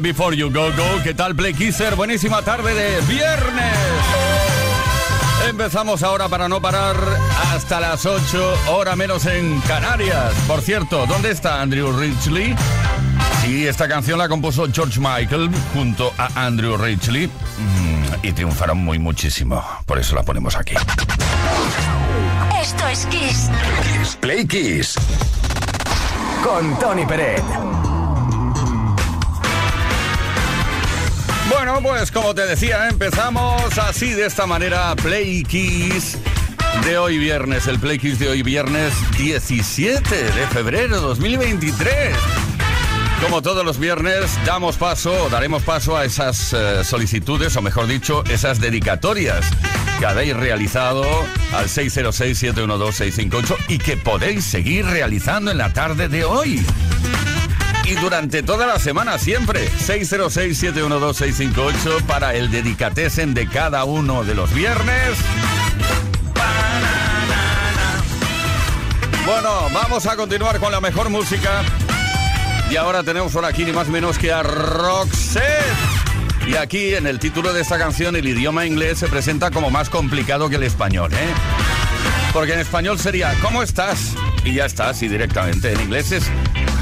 Before you go go. ¿Qué tal, Play Kisser? Buenísima tarde de viernes. Empezamos ahora para no parar hasta las 8, hora menos en Canarias. Por cierto, ¿dónde está Andrew Ridgely? Sí, esta canción la compuso George Michael junto a Andrew Ridgely Mm, y triunfaron muy muchísimo. Por eso la ponemos aquí. Esto es Kiss. Play Kiss. Con Tony Peret. Bueno, pues como te decía, empezamos así de esta manera Play Kiss de hoy viernes, el Play Kiss de hoy viernes 17 de febrero 2023. Como todos los viernes, damos paso, daremos paso a esas eh, solicitudes, o mejor dicho, esas dedicatorias que habéis realizado al 606-712-658 y que podéis seguir realizando en la tarde de hoy. Y durante toda la semana siempre, 606-712-658 para el dedicatesen de cada uno de los viernes. Bueno, vamos a continuar con la mejor música. Y ahora tenemos por aquí ni más menos que a Roxette. Y aquí en el título de esta canción el idioma inglés se presenta como más complicado que el español, ¿eh? Porque en español sería ¿Cómo estás? Y ya está, así directamente. En inglés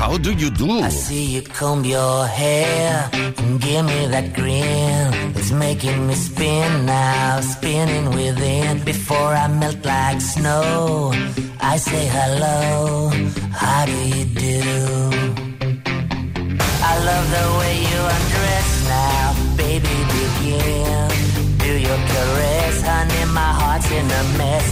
How Do You Do. I see you comb your hair and give me that grin. It's making me spin now, spinning within. Before I melt like snow, I say hello. How do you do? I love the way you undress now, baby. Begin. Do your caress, honey. My heart's in a mess.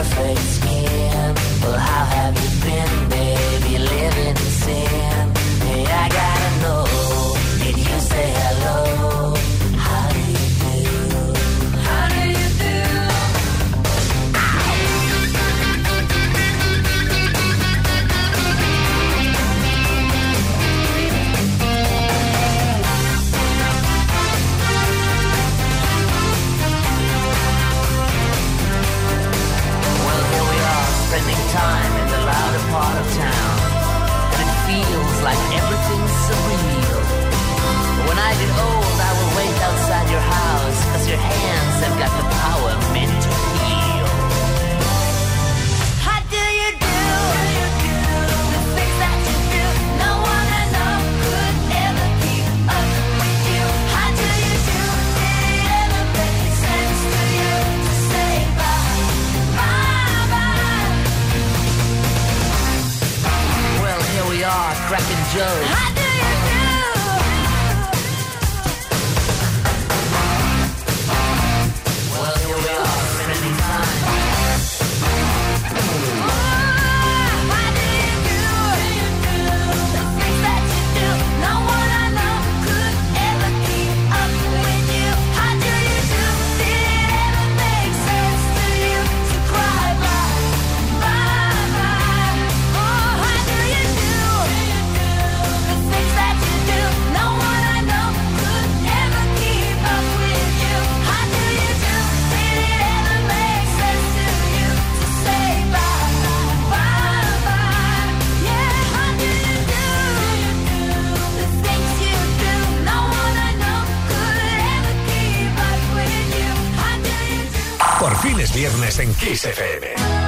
Perfect skin. Well, how time in the louder part of town. And it feels like everything's surreal. But when I get old, I will wait outside your house, cause your hands Crackin' Joe. Viernes en Kiss FM.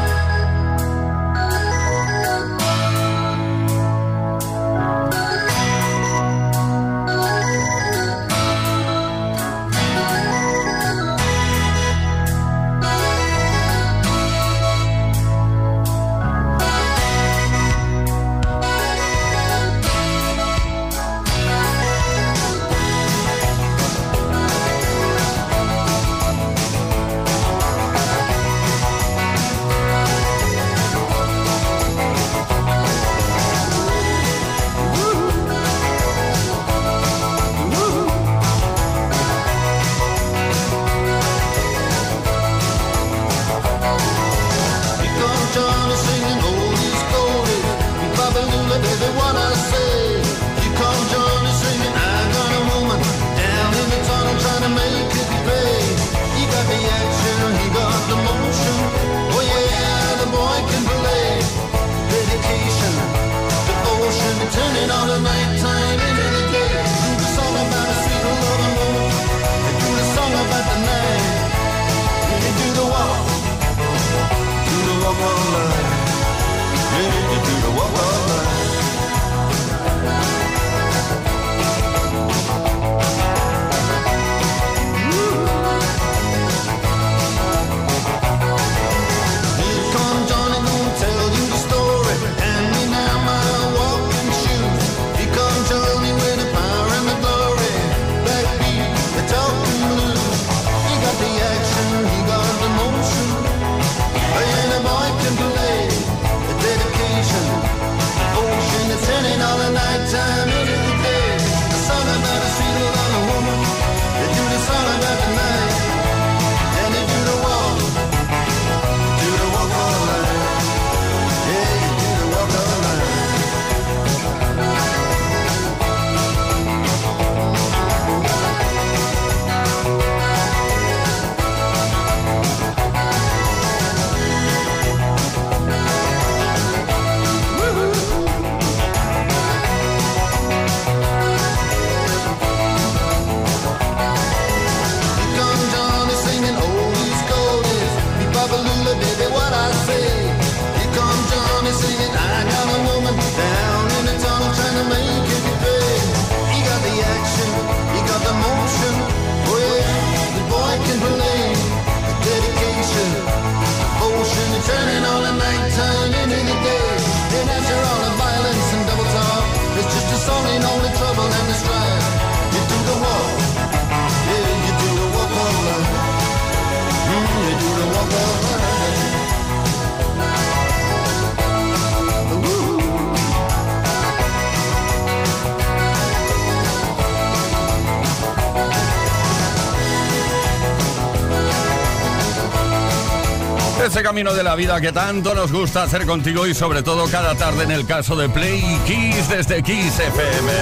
Ese camino de la vida que tanto nos gusta hacer contigo y sobre todo cada tarde en el caso de Play Kiss desde Kiss FM.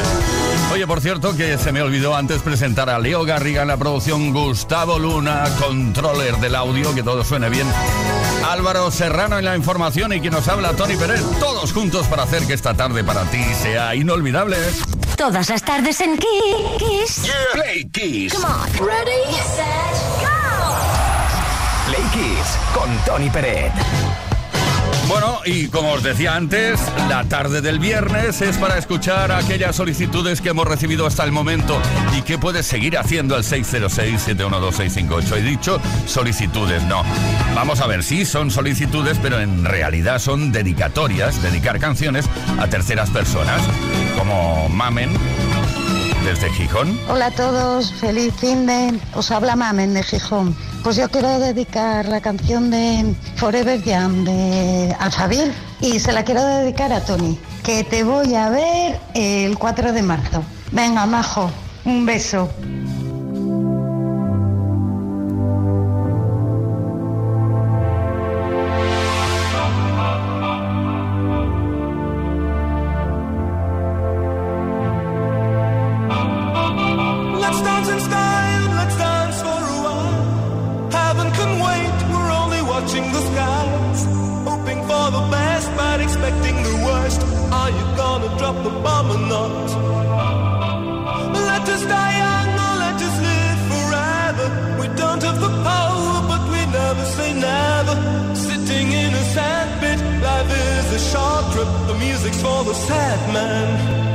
Oye, por cierto que se me olvidó antes presentar a Leo Garriga en la producción Gustavo Luna, controller del audio, que todo suene bien. Álvaro Serrano en la información y quien nos habla Tony Pérez, todos juntos para hacer que esta tarde para ti sea inolvidable. Todas las tardes en Kiss. Play Kiss. Come on. Ready, set, Tony Peret. Bueno, y como os decía antes, la tarde del viernes es para escuchar aquellas solicitudes que hemos recibido hasta el momento y que puedes seguir haciendo al 606-712-658. He dicho solicitudes, no. Vamos a ver, sí, son solicitudes, pero en realidad son dedicatorias, dedicar canciones a terceras personas, como Mamen, desde Gijón. Hola a todos, feliz fin de... Os habla Mamen de Gijón. Pues yo quiero dedicar la canción de Forever Young de Alphaville y se la quiero dedicar a Tony, que te voy a ver el 4 de marzo. Venga, majo, un beso. Trip. The music's for the sad man.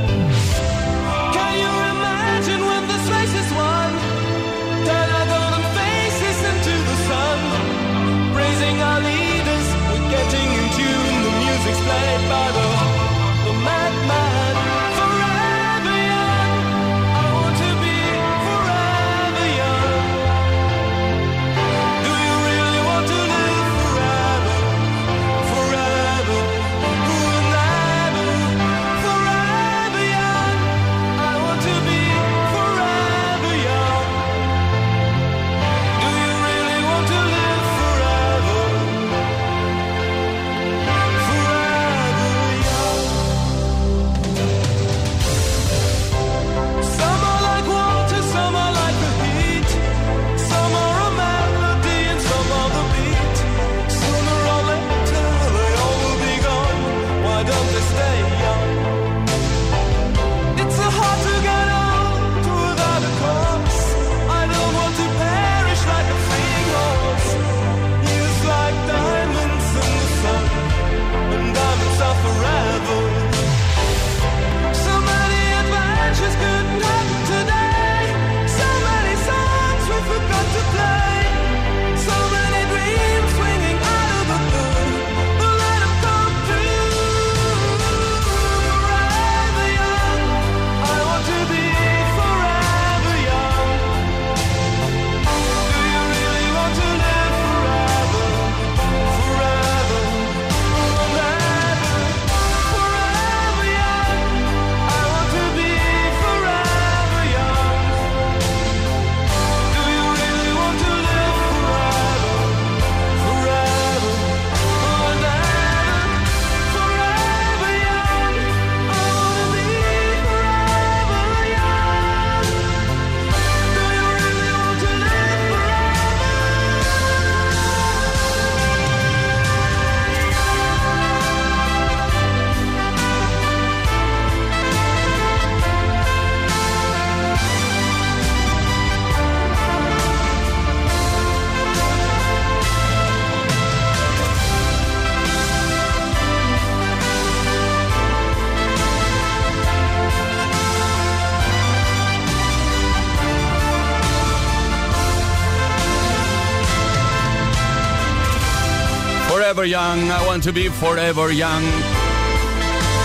Want to be forever young.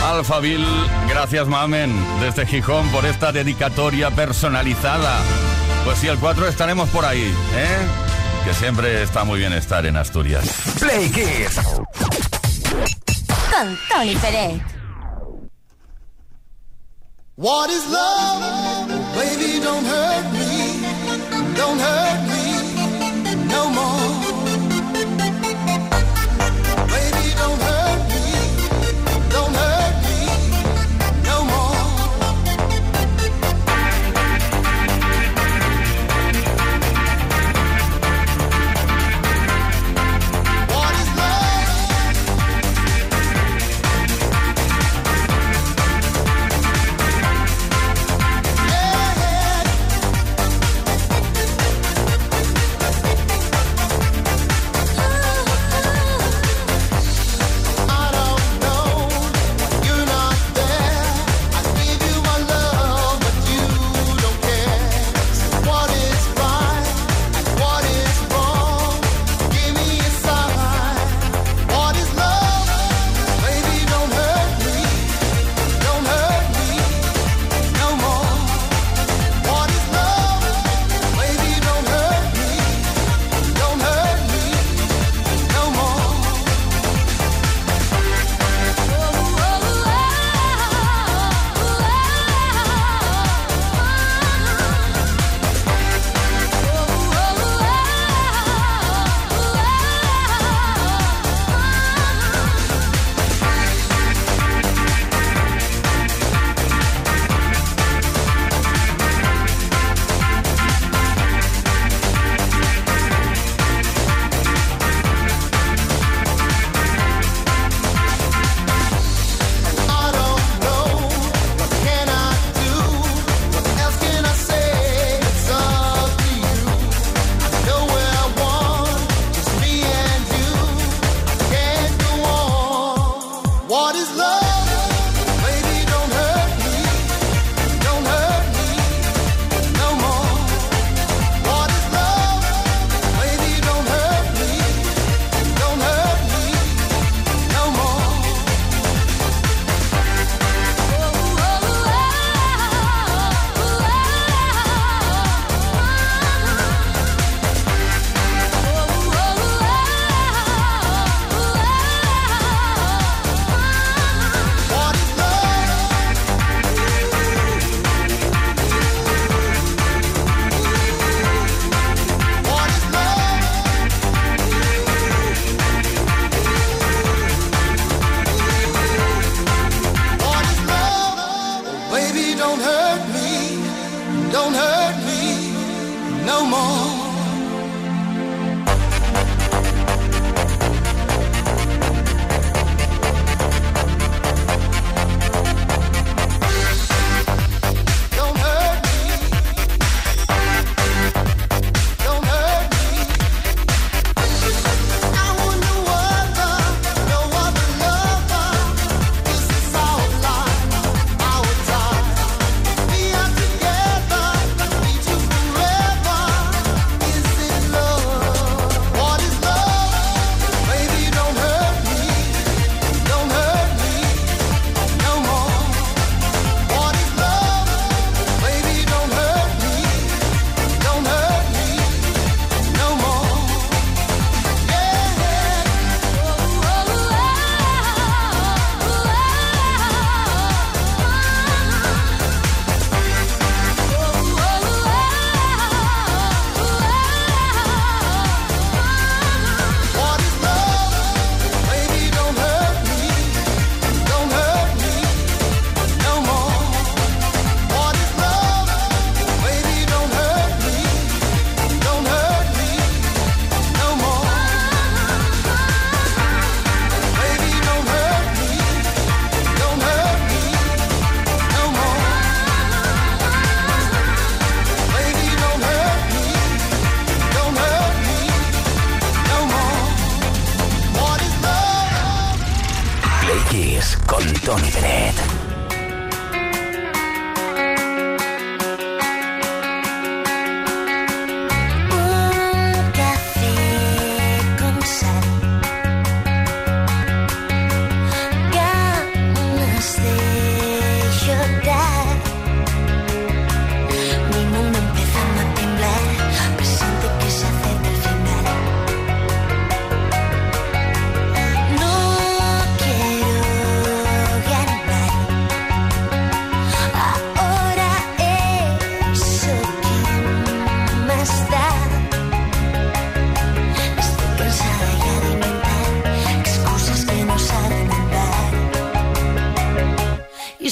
Alphaville, gracias Mamen, desde Gijón por esta dedicatoria personalizada. Pues sí, el 4 estaremos por ahí, ¿eh? Que siempre está muy bien estar en Asturias. Play Kiss. Con Tony Pérez. What is love? Baby, don't hurt me. Don't hurt me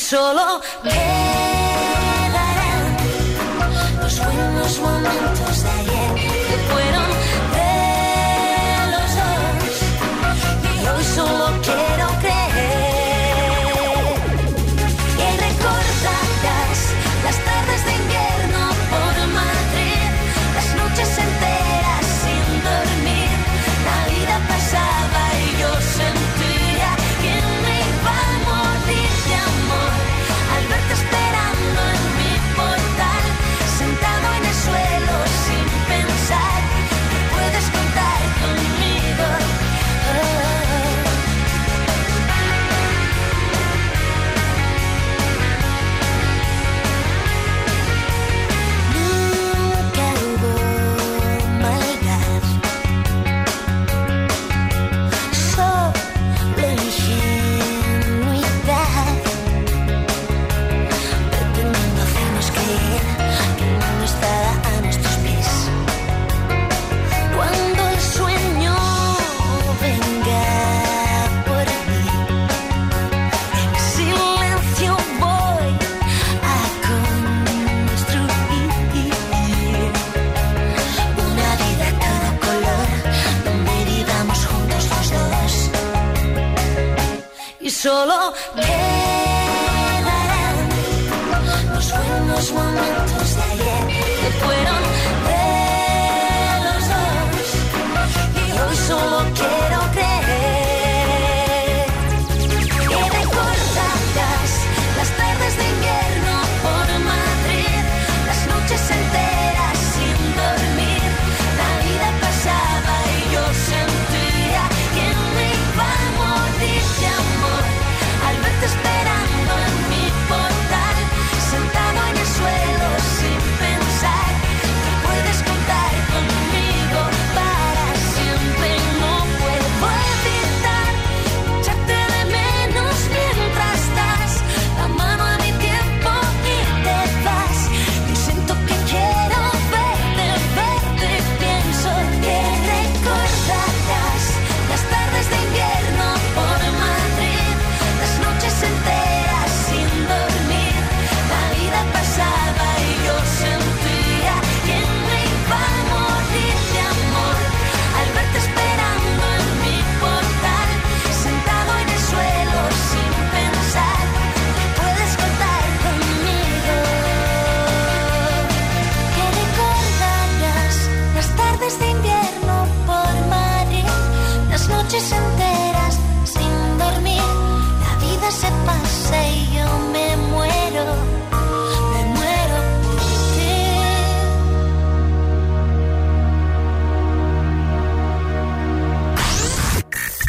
说了 solo quedarán los buenos momentos de ayer. Que fueron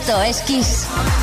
Esto es Kiss.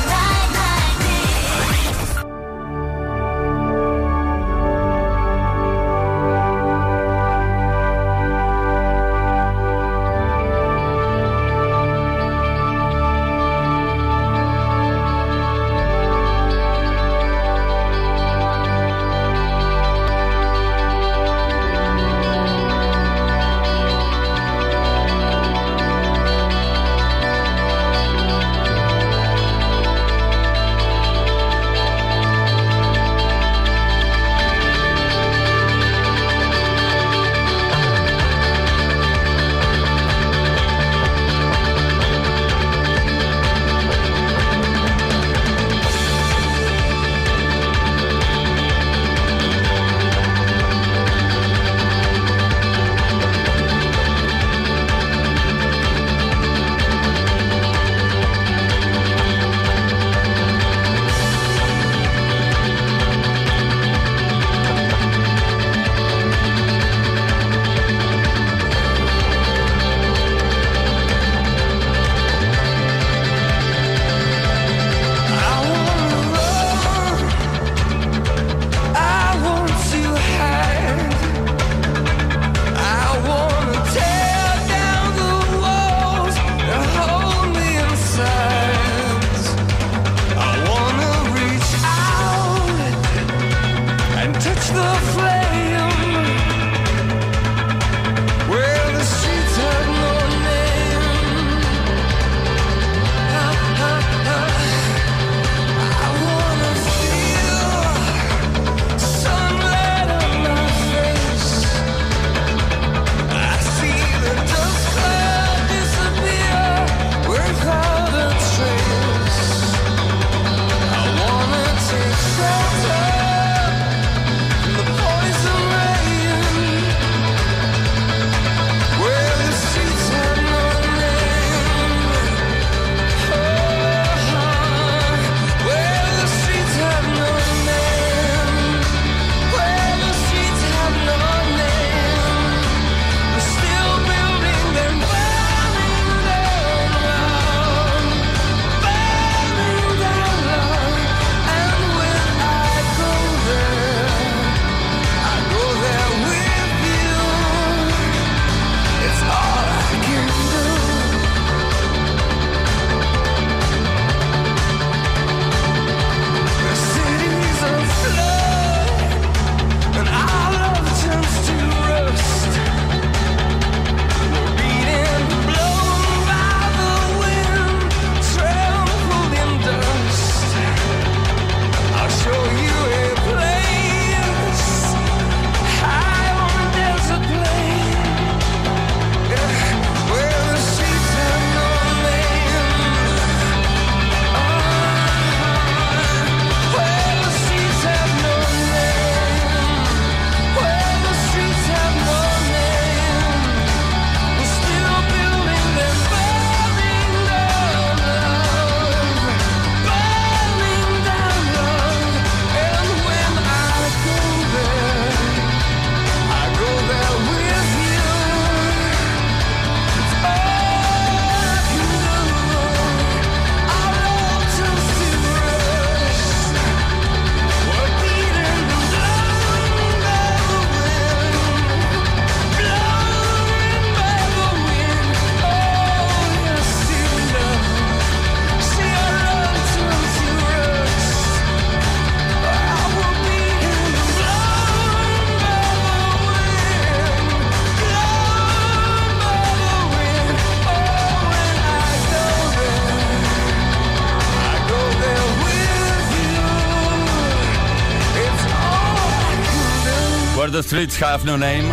The streets have no name.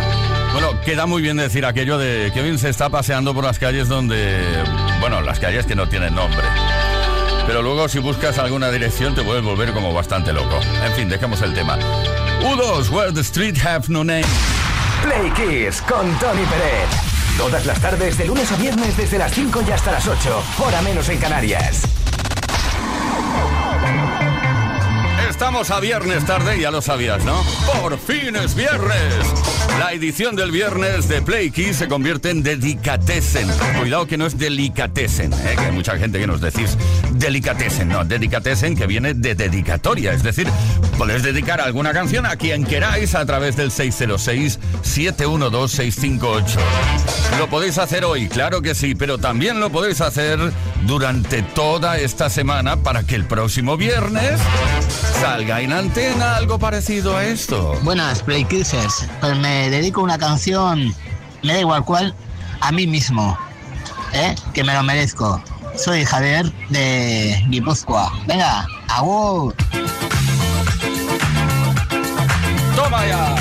Bueno, queda muy bien decir aquello de Kevin se está paseando por las calles donde, bueno, las calles que no tienen nombre. Pero luego si buscas alguna dirección te puedes volver como bastante loco. En fin, dejemos el tema. U2, Where the Streets Have No Name. Play Kiss con Tony Pérez. Todas las tardes, de lunes a viernes, desde las 5 y hasta las 8. Hora menos en Canarias. Estamos a viernes tarde, ya lo sabías, ¿no? Por fin es viernes. La edición del viernes de Play Kiss se convierte en Dedicatessen. Cuidado que no es Delicatessen, ¿eh? que hay mucha gente que nos decís Delicatessen. No, Dedicatessen que viene de dedicatoria. Es decir, podéis dedicar alguna canción a quien queráis a través del 606-712-658. Lo podéis hacer hoy, claro que sí, pero también lo podéis hacer durante toda esta semana para que el próximo viernes salga en antena algo parecido a esto. Buenas, Play. Pues me dedico una canción, me da igual cuál, a mí mismo. ¿eh? Que me lo merezco. Soy Javier de Guipúzcoa. Venga, agur. Toma ya.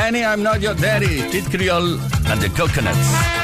Annie, I'm not your daddy. Kid Creole and the Coconuts.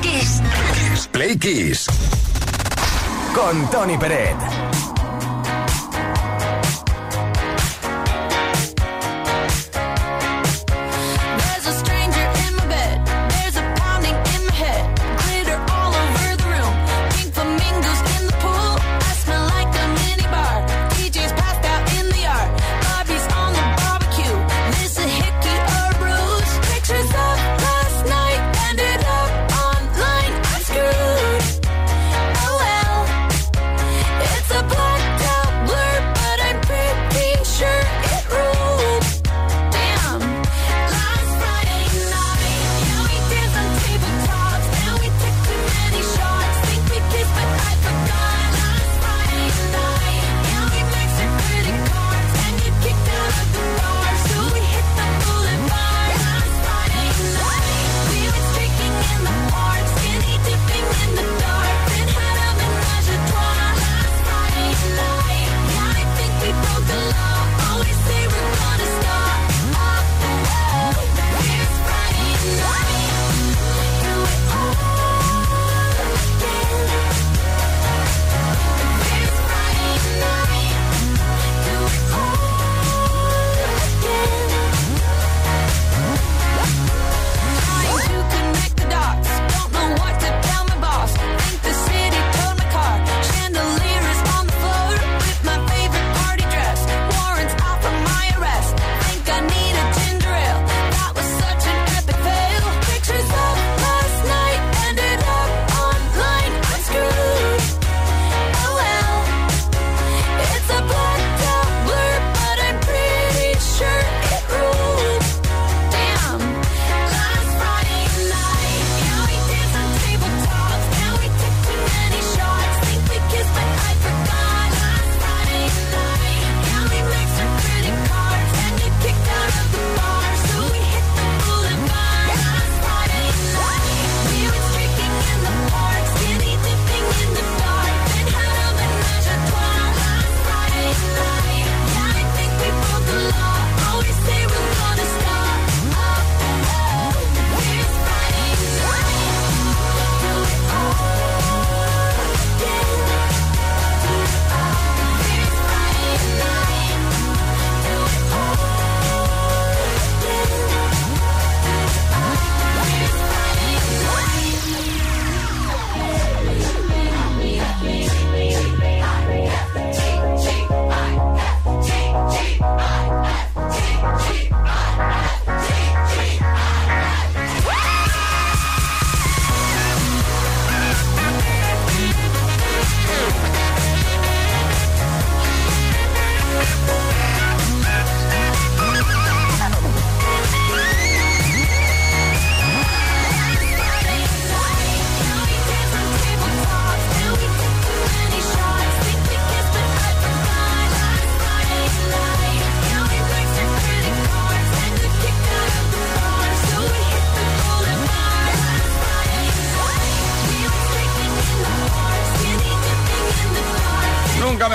Kiss. Play Kiss. Con Tony Peret.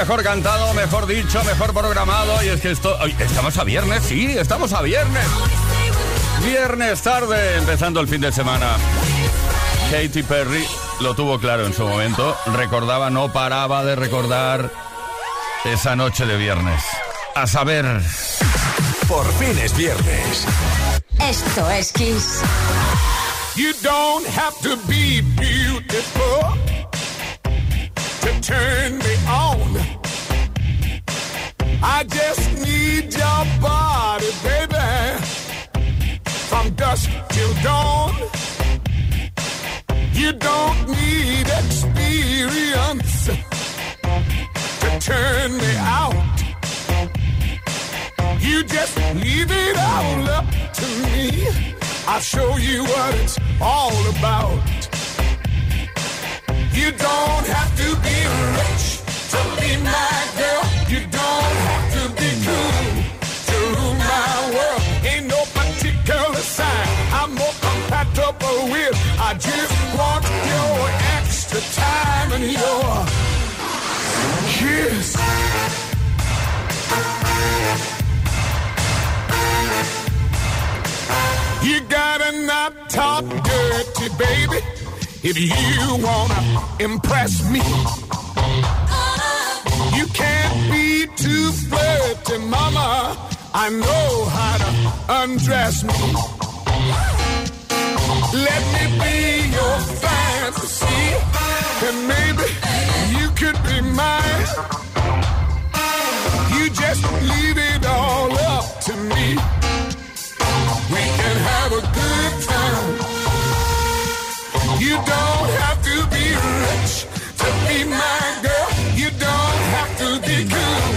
mejor cantado, mejor dicho, mejor programado. Y es que esto. Estamos a viernes, sí, estamos a viernes. Viernes tarde, empezando el fin de semana. Katy Perry lo tuvo claro en su momento. Recordaba, no paraba de recordar esa noche de viernes. A saber. Por fin es viernes. Esto es Kiss. You don't have to be beautiful. to turn me on. I just need your body, baby, from dusk till dawn. You don't need experience to turn me out. You just leave it all up to me. I'll show you what it's all about. You don't have to be rich to be my girl. You don't have to be cool to rule my world. Ain't no particular sign I'm more compatible with. I just want your extra time and your kiss. You got a knob top dirty, baby. If you wanna impress me, you can't be too flirty, mama. I know how to undress me. Let me be your fantasy, and maybe you could be mine. You just leave it all up to me. We can have a good time. You don't have to be rich to be my girl. You don't have to be cool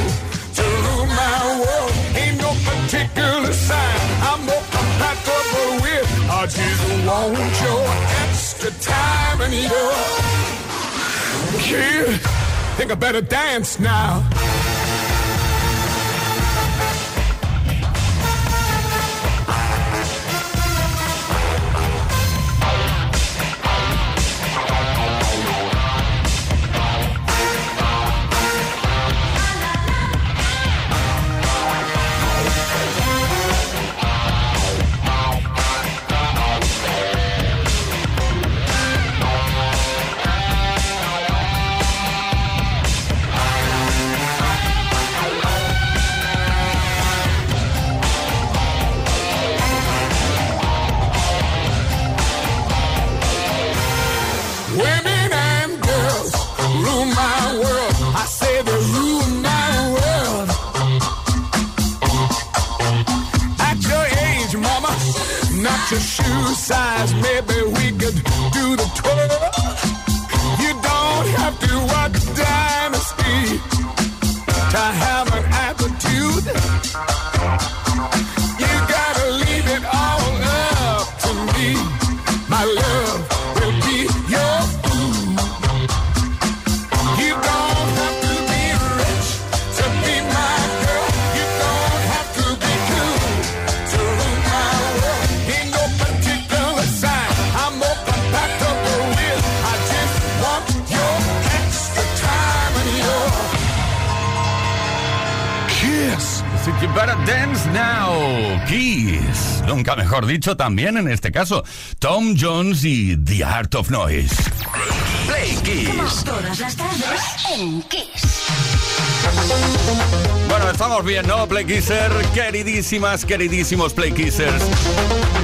to rule my world. Ain't no particular sign I'm more compatible with. I just want your extra time and your kid. Think I better dance now. Your age, mama, not your shoe size. Maybe we Nunca mejor dicho, también en este caso, Tom Jones y The Art of Noise. Play Kiss. Todas las tardes en Kiss. Bueno, estamos bien, ¿no, Play Kisser? Queridísimas, queridísimos Play Kissers.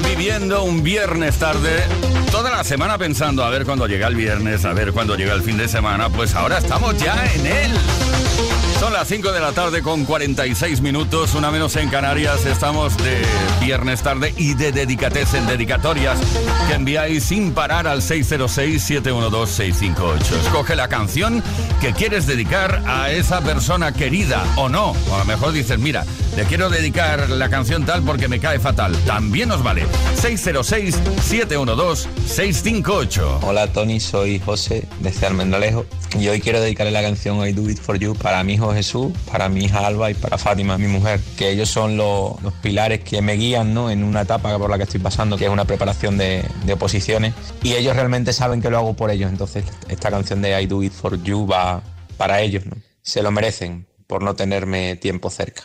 Viviendo un viernes tarde, toda la semana pensando a ver cuándo llega el viernes, a ver cuándo llega el fin de semana, pues ahora estamos ya en él. Son las 5 de la tarde con 46 minutos, una menos en Canarias. Estamos de viernes tarde y de dedicates en dedicatorias que enviáis sin parar al 606-712-658. Escoge la canción que quieres dedicar a esa persona querida o no. O a lo mejor dices, mira, le quiero dedicar la canción tal porque me cae fatal. También nos vale. 606-712-658. Hola Tony, soy José desde Almendralejo y hoy quiero dedicarle la canción I Do It For You para mi hijo Jesús, para mi hija Alba y para Fátima, mi mujer, que ellos son los, los pilares que me guían ¿no? en una etapa por la que estoy pasando, que es una preparación de, de oposiciones y ellos realmente saben que lo hago por ellos, entonces esta canción de I Do It For You va para ellos, ¿no? se lo merecen por no tenerme tiempo cerca.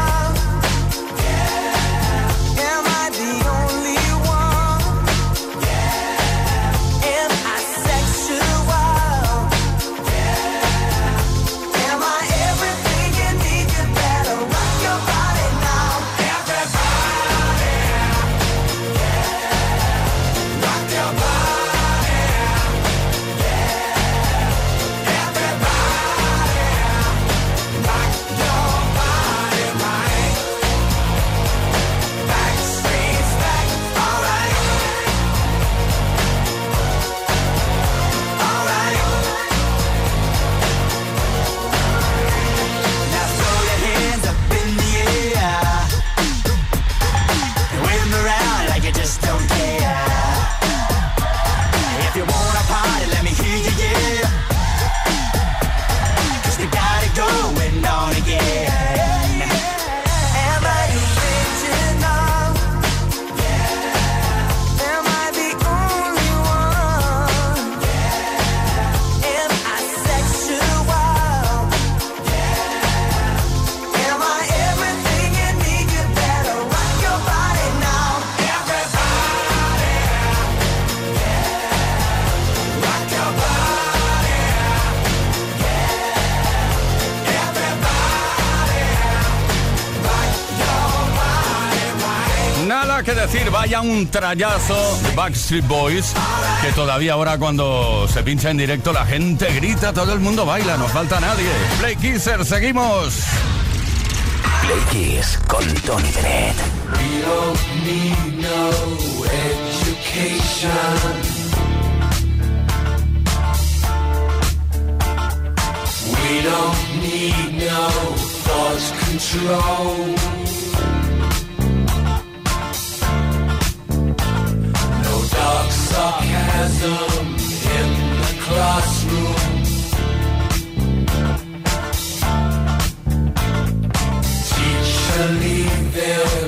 decir, vaya un trayazo Backstreet Boys, que todavía ahora cuando se pincha en directo la gente grita, todo el mundo baila, no falta nadie. Play Kisser, seguimos. Play Kiss con Tony Bennett. We don't need no education. We don't need no thought control. sarcasm in the classroom. Teacher, leave their